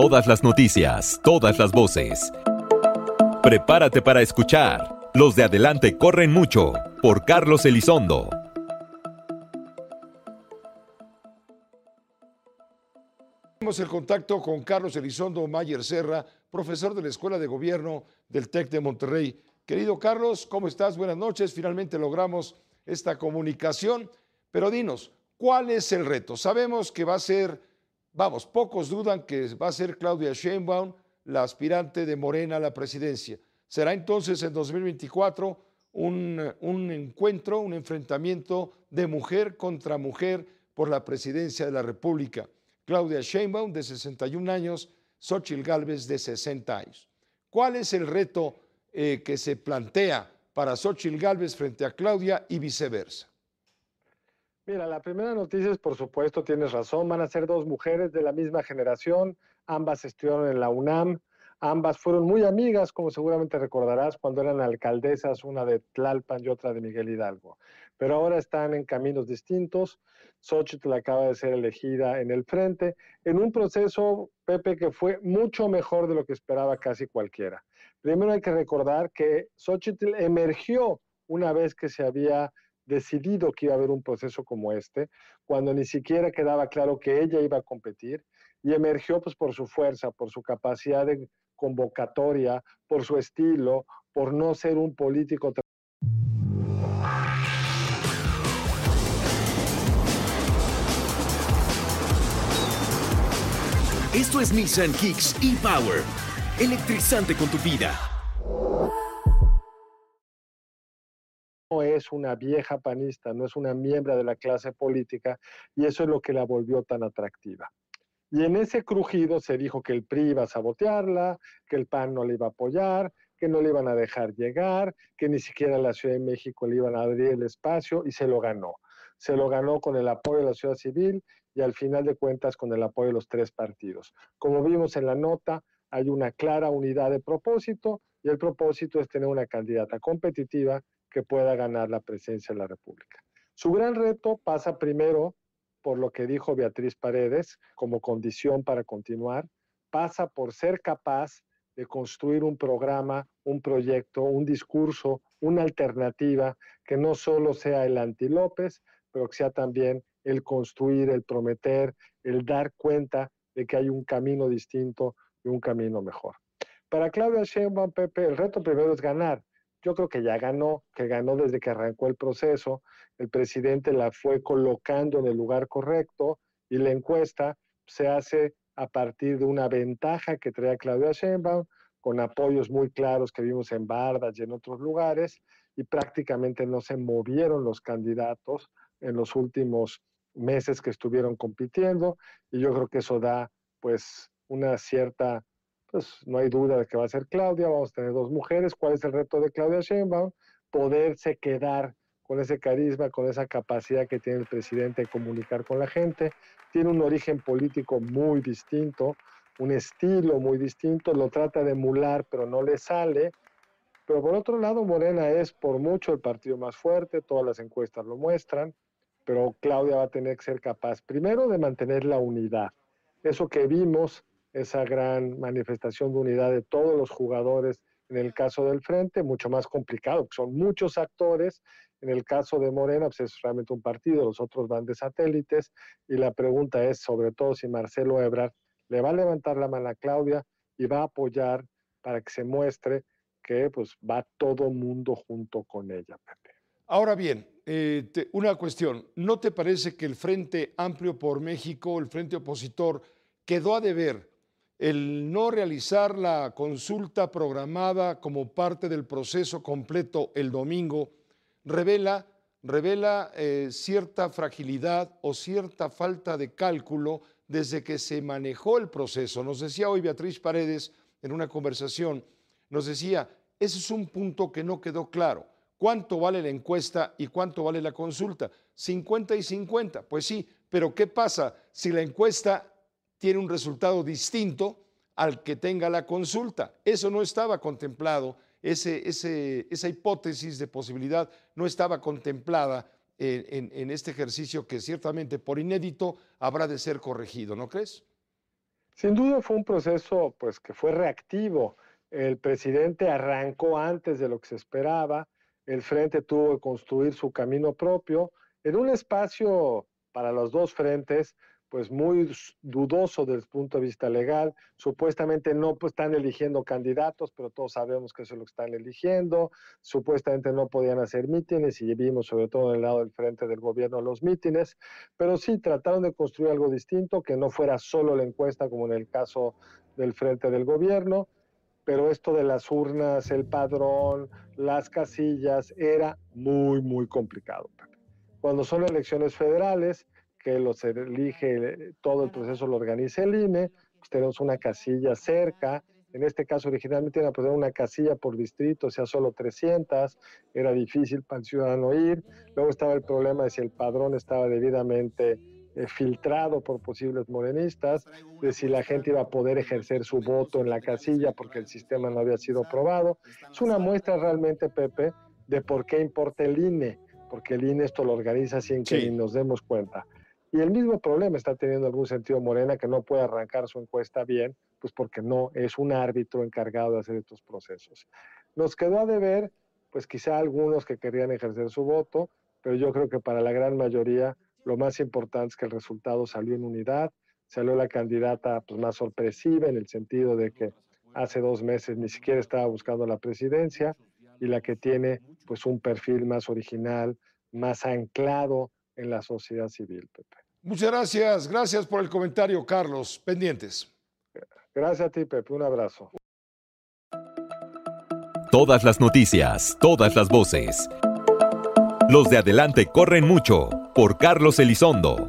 Todas las noticias, todas las voces. Prepárate para escuchar. Los de adelante corren mucho. Por Carlos Elizondo. Tenemos el contacto con Carlos Elizondo Mayer Serra, profesor de la Escuela de Gobierno del TEC de Monterrey. Querido Carlos, ¿cómo estás? Buenas noches. Finalmente logramos esta comunicación. Pero dinos, ¿cuál es el reto? Sabemos que va a ser, vamos, pocos dudan que va a ser Claudia Sheinbaum la aspirante de Morena a la presidencia. Será entonces en 2024 un, un encuentro, un enfrentamiento de mujer contra mujer por la presidencia de la República. Claudia Sheinbaum, de 61 años, Xochitl Gálvez, de 60 años. ¿Cuál es el reto eh, que se plantea para Xochitl Gálvez frente a Claudia y viceversa? Mira, la primera noticia es, por supuesto, tienes razón, van a ser dos mujeres de la misma generación, ambas estudiaron en la UNAM, ambas fueron muy amigas, como seguramente recordarás, cuando eran alcaldesas, una de Tlalpan y otra de Miguel Hidalgo. Pero ahora están en caminos distintos. Xochitl acaba de ser elegida en el frente, en un proceso, Pepe, que fue mucho mejor de lo que esperaba casi cualquiera. Primero hay que recordar que Xochitl emergió una vez que se había decidido que iba a haber un proceso como este, cuando ni siquiera quedaba claro que ella iba a competir, y emergió pues por su fuerza, por su capacidad de convocatoria, por su estilo, por no ser un político. Esto es Nissan Kicks e-Power, electrizante con tu vida. Es una vieja panista, no es una miembro de la clase política y eso es lo que la volvió tan atractiva. Y en ese crujido se dijo que el PRI iba a sabotearla, que el PAN no le iba a apoyar, que no le iban a dejar llegar, que ni siquiera la Ciudad de México le iban a abrir el espacio y se lo ganó. Se lo ganó con el apoyo de la sociedad civil y al final de cuentas con el apoyo de los tres partidos. Como vimos en la nota, hay una clara unidad de propósito y el propósito es tener una candidata competitiva que pueda ganar la presidencia de la República. Su gran reto pasa primero por lo que dijo Beatriz Paredes como condición para continuar, pasa por ser capaz de construir un programa, un proyecto, un discurso, una alternativa que no solo sea el anti-López, pero que sea también el construir, el prometer, el dar cuenta de que hay un camino distinto y un camino mejor. Para Claudia Sheinbaum, Pepe, el reto primero es ganar. Yo creo que ya ganó, que ganó desde que arrancó el proceso. El presidente la fue colocando en el lugar correcto y la encuesta se hace a partir de una ventaja que traía Claudia Sheinbaum, con apoyos muy claros que vimos en Bardas y en otros lugares, y prácticamente no se movieron los candidatos en los últimos meses que estuvieron compitiendo, y yo creo que eso da pues una cierta pues no hay duda de que va a ser Claudia, vamos a tener dos mujeres. ¿Cuál es el reto de Claudia Sheinbaum? Poderse quedar con ese carisma, con esa capacidad que tiene el presidente de comunicar con la gente. Tiene un origen político muy distinto, un estilo muy distinto, lo trata de emular, pero no le sale. Pero por otro lado, Morena es por mucho el partido más fuerte, todas las encuestas lo muestran, pero Claudia va a tener que ser capaz, primero, de mantener la unidad. Eso que vimos esa gran manifestación de unidad de todos los jugadores en el caso del frente, mucho más complicado, son muchos actores. En el caso de Morena, pues es realmente un partido, los otros van de satélites, y la pregunta es sobre todo si Marcelo Ebrard le va a levantar la mano a Claudia y va a apoyar para que se muestre que pues va todo mundo junto con ella. Ahora bien, eh, una cuestión, ¿no te parece que el Frente Amplio por México, el Frente Opositor, quedó a deber el no realizar la consulta programada como parte del proceso completo el domingo? Revela, eh, cierta fragilidad o cierta falta de cálculo desde que se manejó el proceso. Nos decía hoy Beatriz Paredes en una conversación, nos decía, ese es un punto que no quedó claro. ¿Cuánto vale la encuesta y cuánto vale la consulta? 50 y 50. Pues sí, pero ¿qué pasa si la encuesta tiene un resultado distinto al que tenga la consulta? Eso no estaba contemplado, esa hipótesis de posibilidad no estaba contemplada en, en- en este ejercicio que ciertamente por inédito habrá de ser corregido, ¿no crees? Sin duda fue un proceso pues que fue reactivo. El presidente arrancó antes de lo que se esperaba, el frente tuvo que construir su camino propio en un espacio para los dos frentes pues muy dudoso desde el punto de vista legal. Supuestamente no pues, están eligiendo candidatos, pero todos sabemos que eso es lo que están eligiendo. Supuestamente no podían hacer mítines y vimos sobre todo en el lado del frente del gobierno los mítines, pero sí trataron de construir algo distinto, que no fuera solo la encuesta como en el caso del frente del gobierno, pero esto de las urnas, el padrón, las casillas, era muy, muy complicado. Cuando son elecciones federales, que los elige, todo el proceso lo organiza el INE, pues tenemos una casilla cerca, en este caso originalmente iban a poner una casilla por distrito, o sea, solo 300, era difícil para el ciudadano ir, luego estaba el problema de si el padrón estaba debidamente eh, filtrado por posibles morenistas, de si la gente iba a poder ejercer su voto en la casilla porque el sistema no había sido aprobado. Es una muestra realmente, Pepe, de por qué importa el INE, porque el INE esto lo organiza sin que Sí. ni nos demos cuenta. Y el mismo problema está teniendo algún sentido Morena, que no puede arrancar su encuesta bien, pues porque no es un árbitro encargado de hacer estos procesos. Nos quedó a deber, pues quizá algunos que querían ejercer su voto, pero yo creo que para la gran mayoría lo más importante es que el resultado salió en unidad, salió la candidata pues, más sorpresiva en el sentido de que hace dos meses ni siquiera estaba buscando la presidencia y la que tiene pues un perfil más original, más anclado en la sociedad civil, Pepe. Muchas gracias, gracias por el comentario, Carlos. Pendientes. Gracias a ti, Pepe. Un abrazo. Todas las noticias, todas las voces. Los de adelante corren mucho por Carlos Elizondo.